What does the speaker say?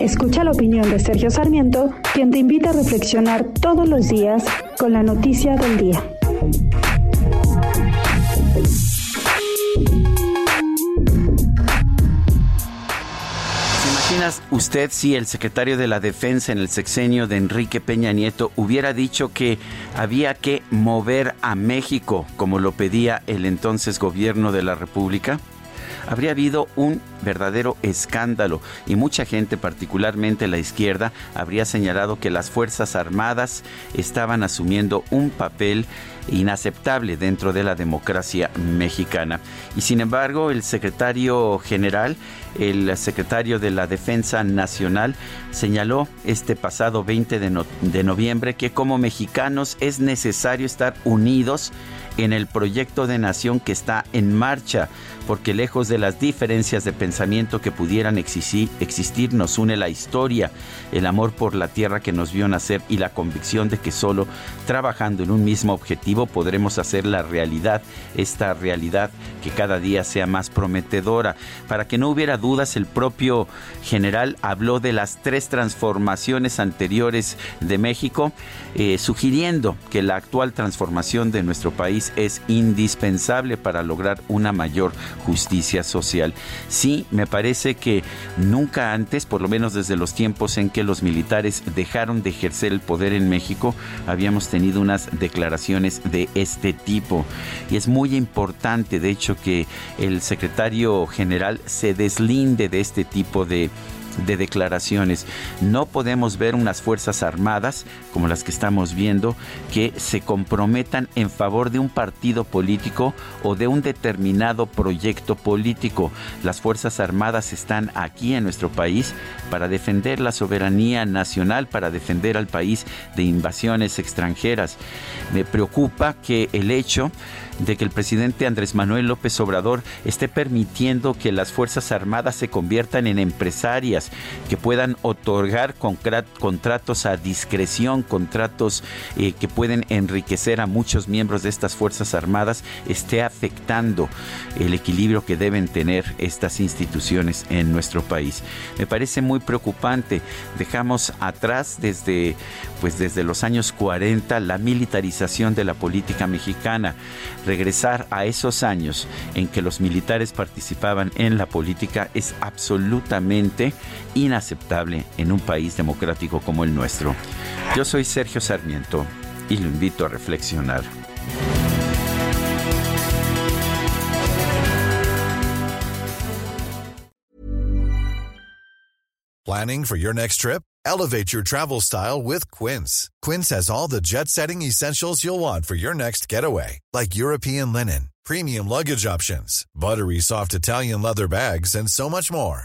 Escucha la opinión de Sergio Sarmiento, quien te invita a reflexionar todos los días con la noticia del día. ¿Se imaginas usted si el secretario de la Defensa en el sexenio de Enrique Peña Nieto hubiera dicho que había que mover a México como lo pedía el entonces gobierno de la República? habría habido un verdadero escándalo y mucha gente, particularmente la izquierda, habría señalado que las Fuerzas Armadas estaban asumiendo un papel inaceptable dentro de la democracia mexicana. Y sin embargo, el secretario general, el secretario de la Defensa Nacional, señaló este pasado 20 de, noviembre que como mexicanos es necesario estar unidos en el proyecto de nación que está en marcha, porque lejos de las diferencias de pensamiento que pudieran existir, nos une la historia, el amor por la tierra que nos vio nacer y la convicción de que solo trabajando en un mismo objetivo podremos hacer la realidad, esta realidad que cada día sea más prometedora. Para que no hubiera dudas, el propio general habló de las tres transformaciones anteriores de México, eh, sugiriendo que la actual transformación de nuestro país es indispensable para lograr una mayor justicia social. Me parece que nunca antes, por lo menos desde los tiempos en que los militares dejaron de ejercer el poder en México, habíamos tenido unas declaraciones de este tipo. Y es muy importante, de hecho, que el secretario general se deslinde de este tipo de de declaraciones. No podemos ver unas Fuerzas Armadas, como las que estamos viendo, que se comprometan en favor de un partido político o de un determinado proyecto político. Las Fuerzas Armadas están aquí en nuestro país para defender la soberanía nacional, para defender al país de invasiones extranjeras. Me preocupa que el hecho de que el presidente Andrés Manuel López Obrador esté permitiendo que las Fuerzas Armadas se conviertan en empresarias, que puedan otorgar contratos a discreción, contratos eh, que pueden enriquecer a muchos miembros de estas Fuerzas Armadas, esté afectando el equilibrio que deben tener estas instituciones en nuestro país. Me parece muy preocupante. Dejamos atrás desde, pues desde los años 40 la militarización de la política mexicana regresar a esos años en que los militares participaban en la política es absolutamente inaceptable en un país democrático como el nuestro. Yo soy Sergio Sarmiento y lo invito a reflexionar. Planning for your next trip? Elevate your travel style with Quince. Quince has all the jet setting essentials you'll want for your next getaway, like European linen, premium luggage options, buttery soft Italian leather bags, and so much more.